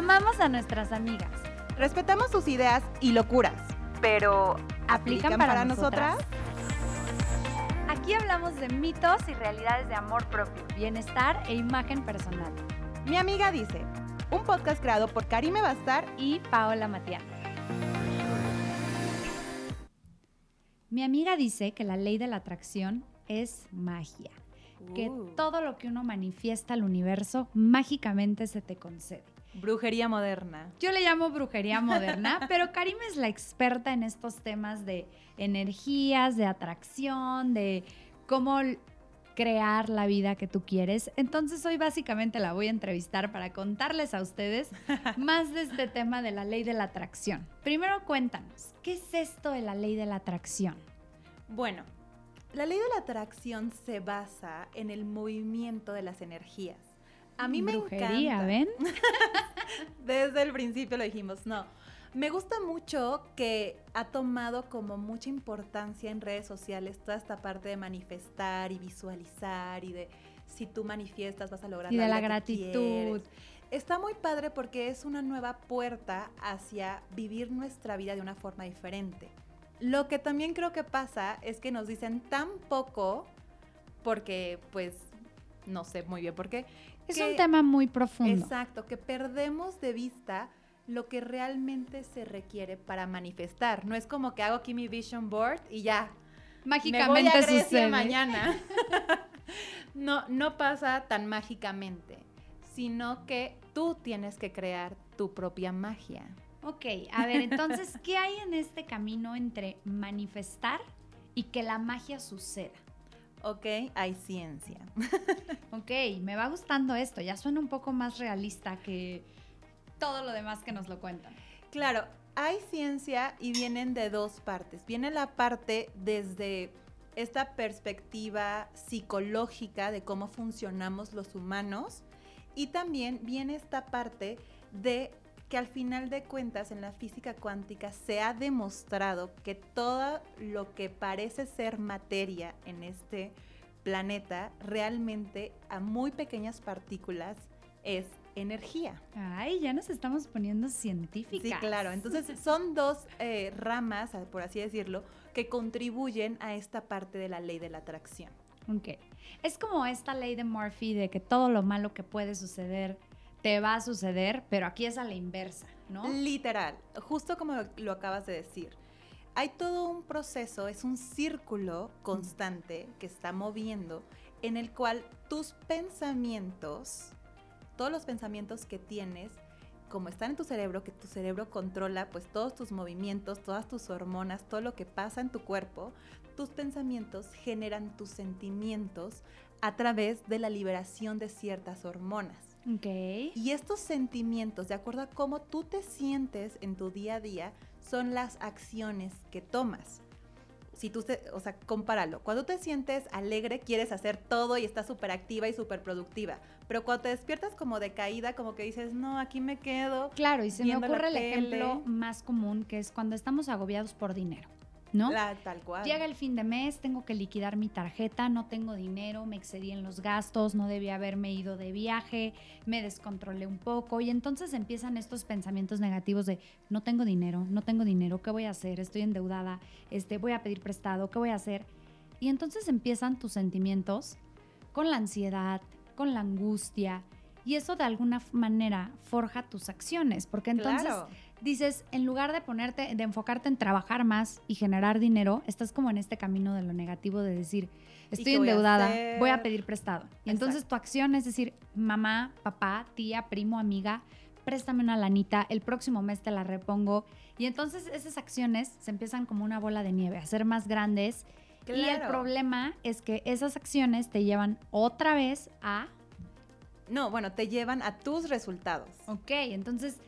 Amamos a nuestras amigas. Respetamos sus ideas y locuras, pero ¿aplican, para, nosotras? Aquí hablamos de mitos y realidades de amor propio, bienestar e imagen personal. Mi amiga dice, un podcast creado por Karime Bastar y Paola Matián. Mi amiga dice que la ley de la atracción es magia, que Uh. todo lo que uno manifiesta al universo mágicamente se te concede. Brujería moderna. Yo le llamo brujería moderna, pero Karim es la experta en estos temas de energías, de atracción, de cómo crear la vida que tú quieres. Entonces hoy básicamente la voy a entrevistar para contarles a ustedes más de este tema de la ley de la atracción. Primero cuéntanos, ¿qué es esto de la ley de la atracción? Bueno, la ley de la atracción se basa en el movimiento de las energías. A mí me encanta. ¿ven? Desde el principio lo dijimos, no. Me gusta mucho que ha tomado como mucha importancia en redes sociales toda esta parte de manifestar y visualizar y de si tú manifiestas vas a lograr Y de la que gratitud. Está muy padre porque es una nueva puerta hacia vivir nuestra vida de una forma diferente. Lo que también creo que pasa es que nos dicen tan poco porque pues no sé muy bien por qué. Es que- un tema muy profundo. Exacto, que perdemos de vista lo que realmente se requiere para manifestar. No es como que hago aquí mi vision board y ya. Me voy Mágicamente a Grecia sucede. mañana. no, no pasa tan mágicamente, sino que tú tienes que crear tu propia magia. Ok, a ver, entonces, ¿qué hay en este camino entre manifestar y que la magia suceda? ¿Ok? Hay ciencia. Ok, me va gustando esto, ya suena un poco más realista que todo lo demás que nos lo cuentan. Claro, hay ciencia y vienen de dos partes. Viene la parte desde esta perspectiva psicológica de cómo funcionamos los humanos y también viene esta parte de que al final de cuentas en la física cuántica se ha demostrado que todo lo que parece ser materia en este planeta realmente a muy pequeñas partículas es energía. Ay, ya nos estamos poniendo científicas. Sí, claro. Entonces son dos eh, ramas, por así decirlo, que contribuyen a esta parte de la ley de la atracción. Ok, es como esta ley de Murphy de que todo lo malo que puede suceder te va a suceder, pero aquí es a la inversa, ¿no? Literal, justo como lo, lo acabas de decir. Hay todo un proceso, es un círculo constante que está moviendo en el cual tus pensamientos, todos los pensamientos que tienes, como están en tu cerebro, que tu cerebro controla pues todos tus movimientos, todas tus hormonas, todo lo que pasa en tu cuerpo, tus pensamientos generan tus sentimientos a través de la liberación de ciertas hormonas. Ok. Y estos sentimientos, de acuerdo a cómo tú te sientes en tu día a día, son las acciones que tomas. Si tú, te- o sea, compáralo. Cuando te sientes alegre, quieres hacer todo y estás súper activa y súper productiva. Pero cuando te despiertas como decaída, como que dices, no, aquí me quedo. Claro, y se me ocurre el tele. ejemplo más común, que es cuando estamos agobiados por dinero, ¿no? La, tal cual. Llega el fin de mes, tengo que liquidar mi tarjeta, no tengo dinero, me excedí en los gastos, no debía haberme ido de viaje, me descontrolé un poco y entonces empiezan estos pensamientos negativos de no tengo dinero, no tengo dinero, ¿qué voy a hacer? Estoy endeudada, este, voy a pedir prestado, ¿qué voy a hacer? Y entonces empiezan tus sentimientos con la ansiedad, con la angustia y eso de alguna manera forja tus acciones, porque entonces Claro. Dices, en lugar de ponerte, de enfocarte en trabajar más y generar dinero, estás como en este camino de lo negativo de decir, estoy voy endeudada, voy a pedir prestado. Y entonces tu acción es decir, mamá, papá, tía, primo, amiga, préstame una lanita, el próximo mes te la repongo. Y entonces esas acciones se empiezan como una bola de nieve, a ser más grandes. Y el Claro. problema es que esas acciones te llevan otra vez a No, bueno, te llevan a tus resultados. Ok, entonces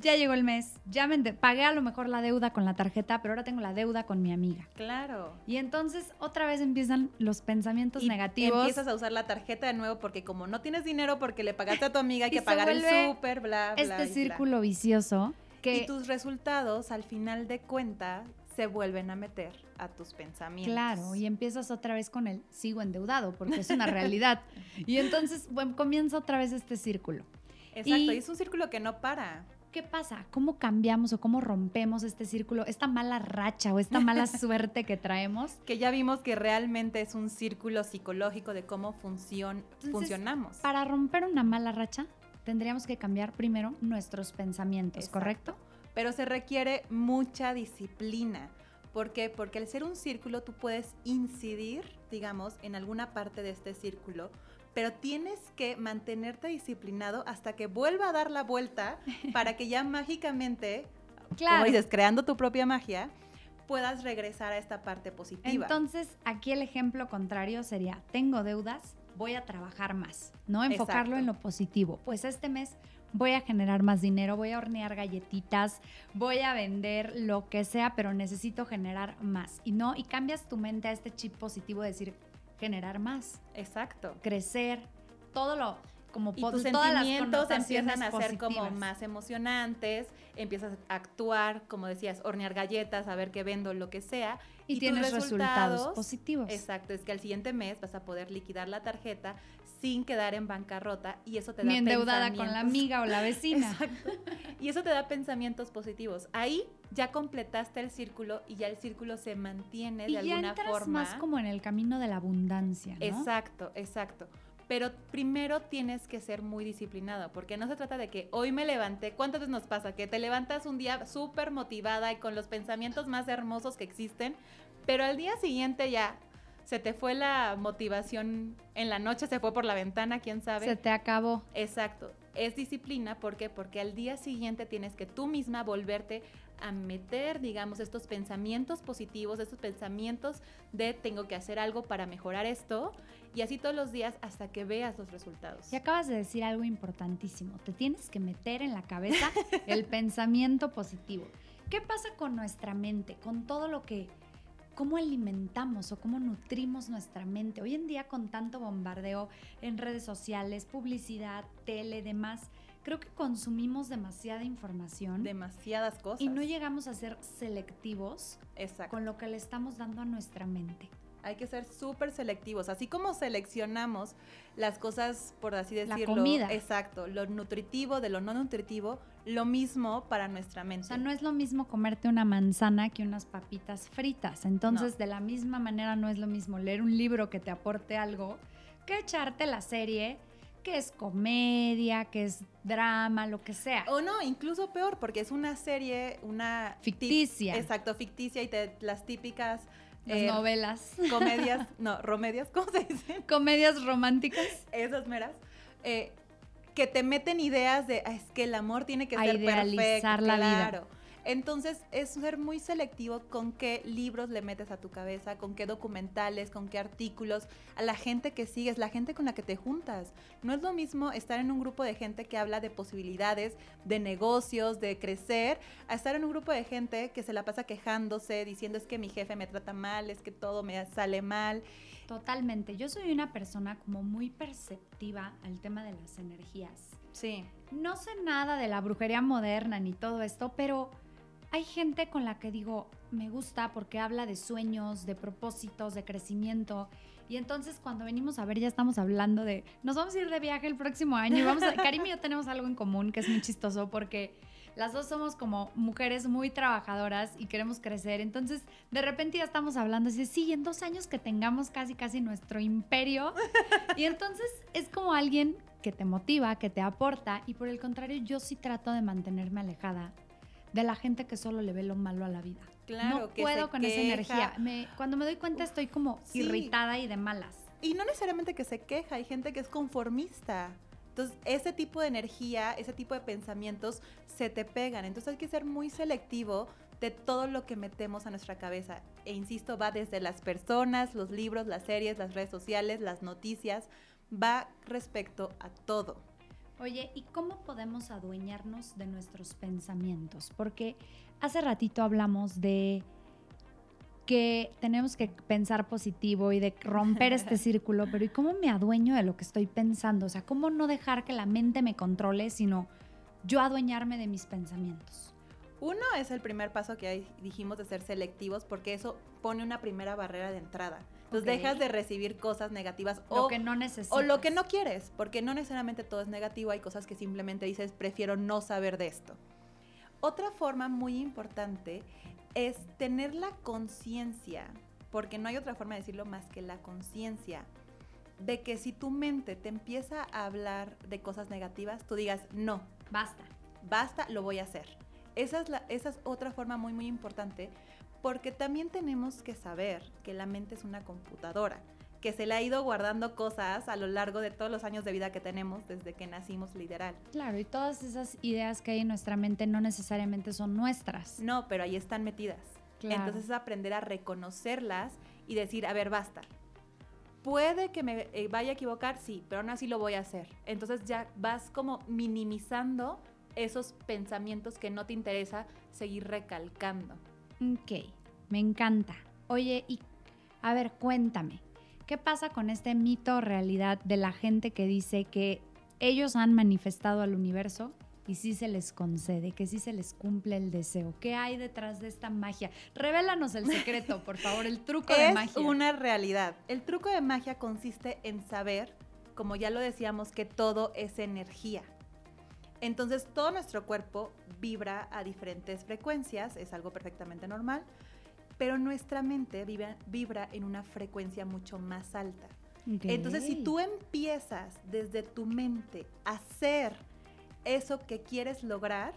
ya llegó el mes, ya me pagué a lo mejor la deuda con la tarjeta, pero ahora tengo la deuda con mi amiga. Claro. Y entonces otra vez empiezan los pensamientos Y negativos. Empiezas a usar la tarjeta de nuevo porque como no tienes dinero porque le pagaste a tu amiga hay Y que pagar el súper, bla, bla. este y bla. círculo vicioso que Y tus resultados, al final de cuenta, se vuelven a meter a tus pensamientos. Claro, y empiezas otra vez con el sigo endeudado, porque es una realidad. y entonces bueno, comienza otra vez este círculo. Exacto, y es un círculo que no para. ¿Qué pasa? ¿Cómo cambiamos o cómo rompemos este círculo, esta mala racha o esta mala suerte que traemos? Que ya vimos que realmente es un círculo psicológico de cómo funcionamos. Para romper una mala racha, tendríamos que cambiar primero nuestros pensamientos, ¿correcto? Pero se requiere mucha disciplina. ¿Por qué? Porque al ser un círculo tú puedes incidir, digamos, en alguna parte de este círculo, pero tienes que mantenerte disciplinado hasta que vuelva a dar la vuelta para que ya mágicamente, como dices, creando tu propia magia, puedas regresar a esta parte positiva. Entonces, aquí el ejemplo contrario sería, tengo deudas, voy a trabajar más, ¿no? Enfocarlo en lo positivo. Pues este mes voy a generar más dinero, voy a hornear galletitas, voy a vender lo que sea, pero necesito generar más. Y no, y cambias tu mente a este chip positivo de decir, generar más. Exacto. Crecer, todo lo como y tus sentimientos empiezan a ser como más emocionantes, empiezas a actuar, como decías, hornear galletas, a ver qué vendo, lo que sea. Y, tienes resultados, positivos. Exacto, es que al siguiente mes vas a poder liquidar la tarjeta sin quedar en bancarrota y eso te da endeudada con la amiga o la vecina. Exacto. Y eso te da pensamientos positivos. Ahí ya completaste el círculo y ya el círculo se mantiene de alguna entras forma. más como en el camino de la abundancia, ¿no? Exacto, exacto. Pero primero tienes que ser muy disciplinado, porque no se trata de que hoy me levanté. ¿Cuántas veces nos pasa? Que te levantas un día súper motivada y con los pensamientos más hermosos que existen, pero al día siguiente ya se te fue la motivación en la noche, se fue por la ventana, quién sabe. Se te acabó. Exacto. Es disciplina, ¿por qué? Porque al día siguiente tienes que tú misma volverte a meter, digamos, estos pensamientos positivos, estos pensamientos de tengo que hacer algo para mejorar esto, y así todos los días hasta que veas los resultados. Y acabas de decir algo importantísimo, te tienes que meter en la cabeza el pensamiento positivo. ¿Qué pasa con nuestra mente, con todo lo que cómo alimentamos o cómo nutrimos nuestra mente. Hoy en día con tanto bombardeo en redes sociales, publicidad, tele, demás, creo que consumimos demasiada información. Demasiadas cosas. Y no llegamos a ser selectivos con lo que le estamos dando a nuestra mente. Hay que ser súper selectivos, así como seleccionamos las cosas, por así decirlo. La comida. Exacto, lo nutritivo de lo no nutritivo, lo mismo para nuestra mente. O sea, no es lo mismo comerte una manzana que unas papitas fritas. Entonces, de la misma manera, no es lo mismo leer un libro que te aporte algo que echarte la serie que es comedia, que es drama, lo que sea. O no, incluso peor, porque es una serie, una... Ficticia. Exacto, ficticia y te, las típicas... Eh, novelas. Comedias, no, romedias, ¿cómo se dice? Comedias románticas. Esas meras. Eh, que te meten ideas de, es que el amor tiene que ser perfecto. la claro. Entonces, es ser muy selectivo con qué libros le metes a tu cabeza, con qué documentales, con qué artículos, a la gente que sigues, la gente con la que te juntas. No es lo mismo estar en un grupo de gente que habla de posibilidades, de negocios, de crecer, a estar en un grupo de gente que se la pasa quejándose, diciendo es que mi jefe me trata mal, es que todo me sale mal. Totalmente. Yo soy una persona como muy perceptiva al tema de las energías. Sí. No sé nada de la brujería moderna ni todo esto, pero hay gente con la que digo, me gusta porque habla de sueños, de propósitos, de crecimiento. Y entonces cuando venimos a ver ya estamos hablando de, nos vamos a ir de viaje el próximo año. Vamos a, Karim y yo tenemos algo en común que es muy chistoso porque las dos somos como mujeres muy trabajadoras y queremos crecer. Entonces de repente ya estamos hablando así, sí, en dos años que tengamos casi casi nuestro imperio. Y entonces es como alguien que te motiva, que te aporta. Y por el contrario, yo sí trato de mantenerme alejada de la gente que solo le ve lo malo a la vida. Claro, no puedo con esa energía. cuando me doy cuenta estoy como irritada y de malas. Y no necesariamente que se queja, hay gente que es conformista. Entonces, ese tipo de energía, ese tipo de pensamientos se te pegan. Entonces, hay que ser muy selectivo de todo lo que metemos a nuestra cabeza. E insisto, va desde las personas, los libros, las series, las redes sociales, las noticias, va respecto a todo. Oye, ¿y cómo podemos adueñarnos de nuestros pensamientos? Porque hace ratito hablamos de que tenemos que pensar positivo y de romper este círculo, pero ¿y cómo me adueño de lo que estoy pensando? O sea, ¿cómo no dejar que la mente me controle, sino yo adueñarme de mis pensamientos? Uno es el primer paso que dijimos de ser selectivos, porque eso pone una primera barrera de entrada. Entonces dejas de recibir cosas negativas Lo o, que no necesitas. o lo que no quieres, porque no necesariamente todo es negativo, hay cosas que simplemente dices, prefiero no saber de esto. Otra forma muy importante es tener la conciencia, porque no hay otra forma de decirlo más que la conciencia, de que si tu mente te empieza a hablar de cosas negativas, tú digas, no, Basta. basta, lo voy a hacer. Esa es, la, esa es otra forma muy, muy importante, porque también tenemos que saber que la mente es una computadora, que se le ha ido guardando cosas a lo largo de todos los años de vida que tenemos desde que nacimos literal. Claro, y todas esas ideas que hay en nuestra mente no necesariamente son nuestras. No, pero ahí están metidas. Claro. Entonces es aprender a reconocerlas y decir, a ver, basta. Puede que me eh, vaya a equivocar, sí, pero aún así lo voy a hacer. Entonces ya vas como minimizando esos pensamientos que no te interesa seguir recalcando. Ok, me encanta. Oye, y a ver, cuéntame, ¿qué pasa con este mito o realidad de la gente que dice que ellos han manifestado al universo y sí se les concede, que sí se les cumple el deseo? ¿Qué hay detrás de esta magia? Revélanos el secreto, por favor, el truco de es magia. una realidad. El truco de magia consiste en saber, como ya lo decíamos, que todo es energía. Entonces todo nuestro cuerpo vibra a diferentes frecuencias, es algo perfectamente normal, pero nuestra mente vibra, vibra en una frecuencia mucho más alta. Entonces, si tú empiezas desde tu mente a hacer eso que quieres lograr,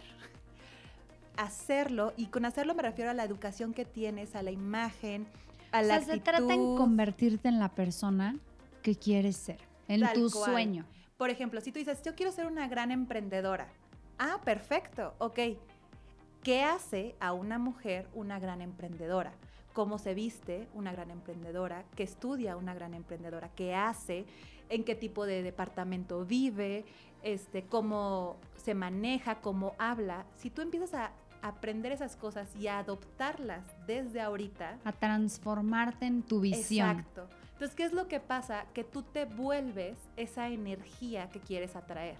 hacerlo, y con hacerlo me refiero a la educación que tienes, a la imagen, a O la sea, se trata en actitud. convertirte en la persona que quieres ser, en Tal tu cual. sueño. Por ejemplo, si tú dices, yo quiero ser una gran emprendedora. Ah, perfecto, ok. ¿Qué hace a una mujer una gran emprendedora? ¿Cómo se viste una gran emprendedora? ¿Qué estudia una gran emprendedora? ¿Qué hace? ¿En qué tipo de departamento vive? Este, ¿Cómo se maneja? ¿Cómo habla? Si tú empiezas a aprender esas cosas y a adoptarlas desde ahorita, A transformarte en tu visión. Exacto. Entonces, ¿qué es lo que pasa? Que tú te vuelves esa energía que quieres atraer.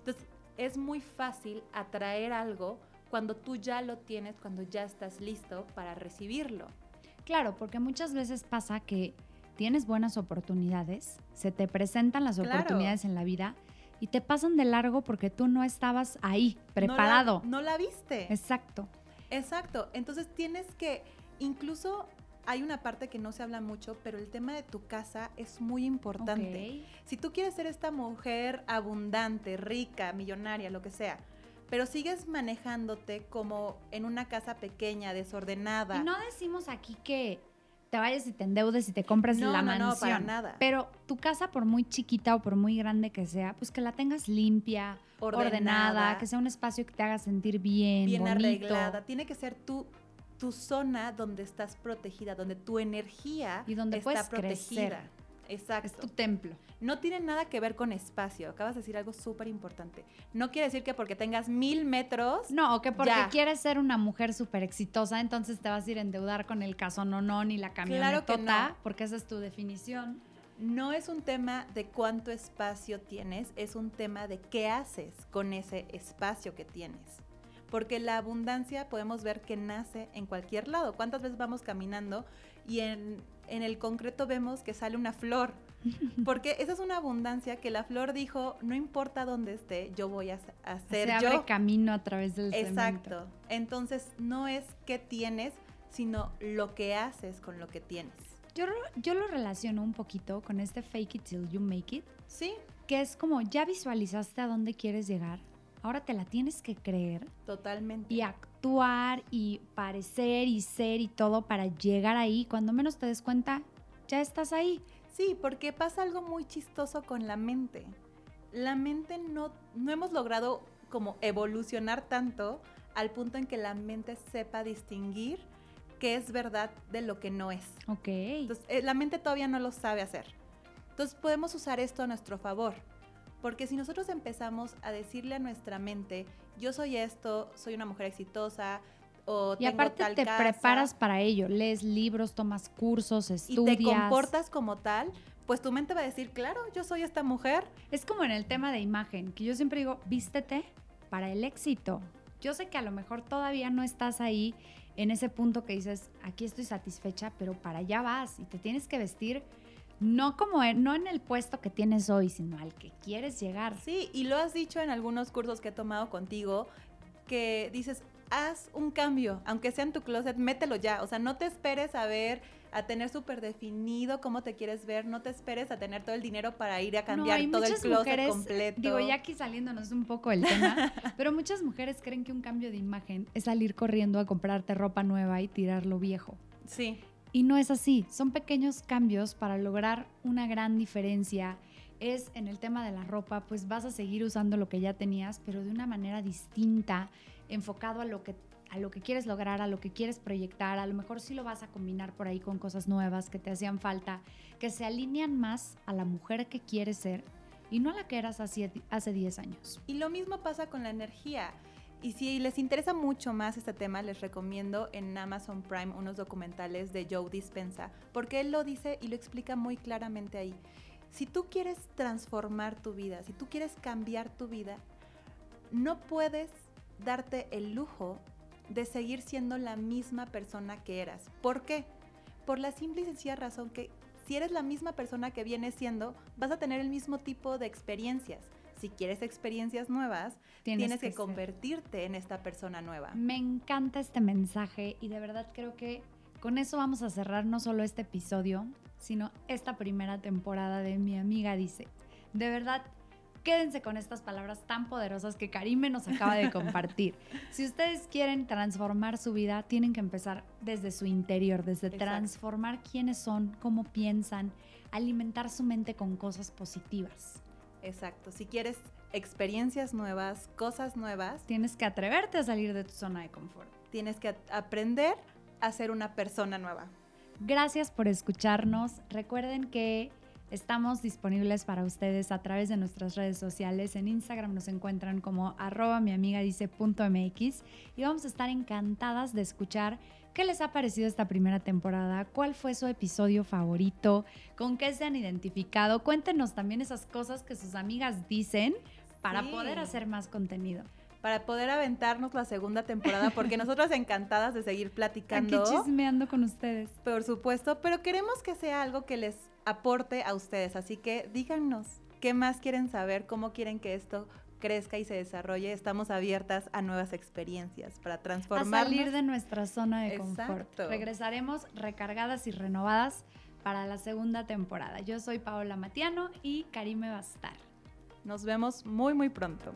Entonces, es muy fácil atraer algo cuando tú ya lo tienes, cuando ya estás listo para recibirlo. Claro, porque muchas veces pasa que tienes buenas oportunidades, se te presentan las Claro. oportunidades en la vida y te pasan de largo porque tú no estabas ahí, No la- preparado. No la, viste. Exacto. Exacto. Entonces, tienes que, incluso hay una parte que no se habla mucho, pero el tema de tu casa es muy importante. Si tú quieres ser esta mujer abundante, rica, millonaria, lo que sea, pero sigues manejándote como en una casa pequeña, desordenada. Y no decimos aquí que te vayas y te endeudes y te compres No, la no, no, mansión. para nada. Pero tu casa, por muy chiquita o por muy grande que sea, pues que la tengas limpia, ordenada, ordenada, que sea un espacio que te haga sentir bien, bien bonito. arreglada. Tiene que ser tu, tu zona donde estás protegida, donde tu energía Y donde está protegida. crecer. Exacto. Es tu templo. No tiene nada que ver con espacio. Acabas de decir algo súper importante. No quiere decir que porque tengas mil metros. No, o que porque Ya. quieres ser una mujer súper exitosa, entonces te vas a ir a endeudar con el caso no no ni la camionetota, Claro que no. porque esa es tu definición. No es un tema de cuánto espacio tienes, es un tema de qué haces con ese espacio que tienes. Porque la abundancia podemos ver que nace en cualquier lado. ¿Cuántas veces vamos caminando y en, en el concreto vemos que sale una flor? Porque esa es una abundancia que la flor dijo, no importa dónde esté, yo voy a, hacer Se yo. abre camino a través del cemento. Exacto. Entonces no es qué tienes, sino lo que haces con lo que tienes. Yo, lo- yo lo relaciono un poquito con este fake it till you make it, Sí, que es como ya visualizaste a dónde quieres llegar, ahora te la tienes que creer totalmente. y actuar y parecer y ser y todo para llegar ahí. Cuando menos te des cuenta, ya estás ahí. Sí, porque pasa algo muy chistoso con la mente. La mente no, no hemos logrado como evolucionar tanto al punto en que la mente sepa distinguir qué es verdad de lo que no es. Ok. Entonces, eh, la mente todavía no lo sabe hacer. Entonces, podemos usar esto a nuestro favor. Porque si nosotros empezamos a decirle a nuestra mente, yo soy esto, soy una mujer exitosa, o y tengo aparte tal te casa", preparas para ello, lees libros, tomas cursos, y estudias. te comportas como tal, pues tu mente va a decir, claro, yo soy esta mujer. Es como en el tema de imagen, que yo siempre digo, vístete para el éxito. Yo sé que a lo mejor todavía no estás ahí en ese punto que dices, aquí estoy satisfecha, pero para allá vas y te tienes que vestir no como en, no en el puesto que tienes hoy, sino al que quieres llegar. Sí, y lo has dicho en algunos cursos que he tomado contigo, que dices, haz un cambio, aunque sea en tu closet, mételo ya, o sea, no te esperes a ver a tener súper definido cómo te quieres ver, no te esperes a tener todo el dinero para ir a cambiar todo el closet completo. Digo, ya aquí saliéndonos un poco el tema, pero muchas mujeres creen que un cambio de imagen es salir corriendo a comprarte ropa nueva y tirar lo viejo. Sí. Y no es así, son pequeños cambios para lograr una gran diferencia. Es en el tema de la ropa, pues vas a seguir usando lo que ya tenías, pero de una manera distinta, enfocado a lo que a lo que quieres lograr, a lo que quieres proyectar, a lo mejor sí lo vas a combinar por ahí con cosas nuevas que te hacían falta, que se alinean más a la mujer que quieres ser y no a la que eras hace 10 años. Y lo mismo pasa con la energía. Y si les interesa mucho más este tema, les recomiendo en Amazon Prime unos documentales de Joe Dispensa, porque él lo dice y lo explica muy claramente ahí. Si tú quieres transformar tu vida, si tú quieres cambiar tu vida, no puedes darte el lujo de seguir siendo la misma persona que eras. ¿Por qué? Por la simple y sencilla razón que si eres la misma persona que vienes siendo, vas a tener el mismo tipo de experiencias. Si quieres experiencias nuevas, tienes, que, convertirte en esta persona nueva. Me encanta este mensaje y de verdad creo que con eso vamos a cerrar no solo este episodio, sino esta primera temporada de Mi amiga dice. De verdad, quédense con estas palabras tan poderosas que Karime nos acaba de compartir. si ustedes quieren transformar su vida, tienen que empezar desde su interior, desde transformar quiénes son, cómo piensan, alimentar su mente con cosas positivas. Exacto. Si quieres experiencias nuevas, cosas nuevas, tienes que atreverte a salir de tu zona de confort. Tienes que aprender a ser una persona nueva. Gracias por escucharnos. Recuerden que Estamos disponibles para ustedes a través de nuestras redes sociales. En Instagram nos encuentran como arroba mi amiga dice punto MX y vamos a estar encantadas de escuchar qué les ha parecido esta primera temporada, cuál fue su episodio favorito, con qué se han identificado. Cuéntenos también esas cosas que sus amigas dicen para poder hacer más contenido para poder aventarnos la segunda temporada, porque nosotros encantadas de seguir platicando. Aquí chismeando con ustedes. Por supuesto, pero queremos que sea algo que les aporte a ustedes. Así que díganos qué más quieren saber, cómo quieren que esto crezca y se desarrolle. Estamos abiertas a nuevas experiencias para transformar. A salir de nuestra zona de confort. Regresaremos recargadas y renovadas para la segunda temporada. Yo soy Paola Matiano y Karime Bastar. Nos vemos muy, muy pronto.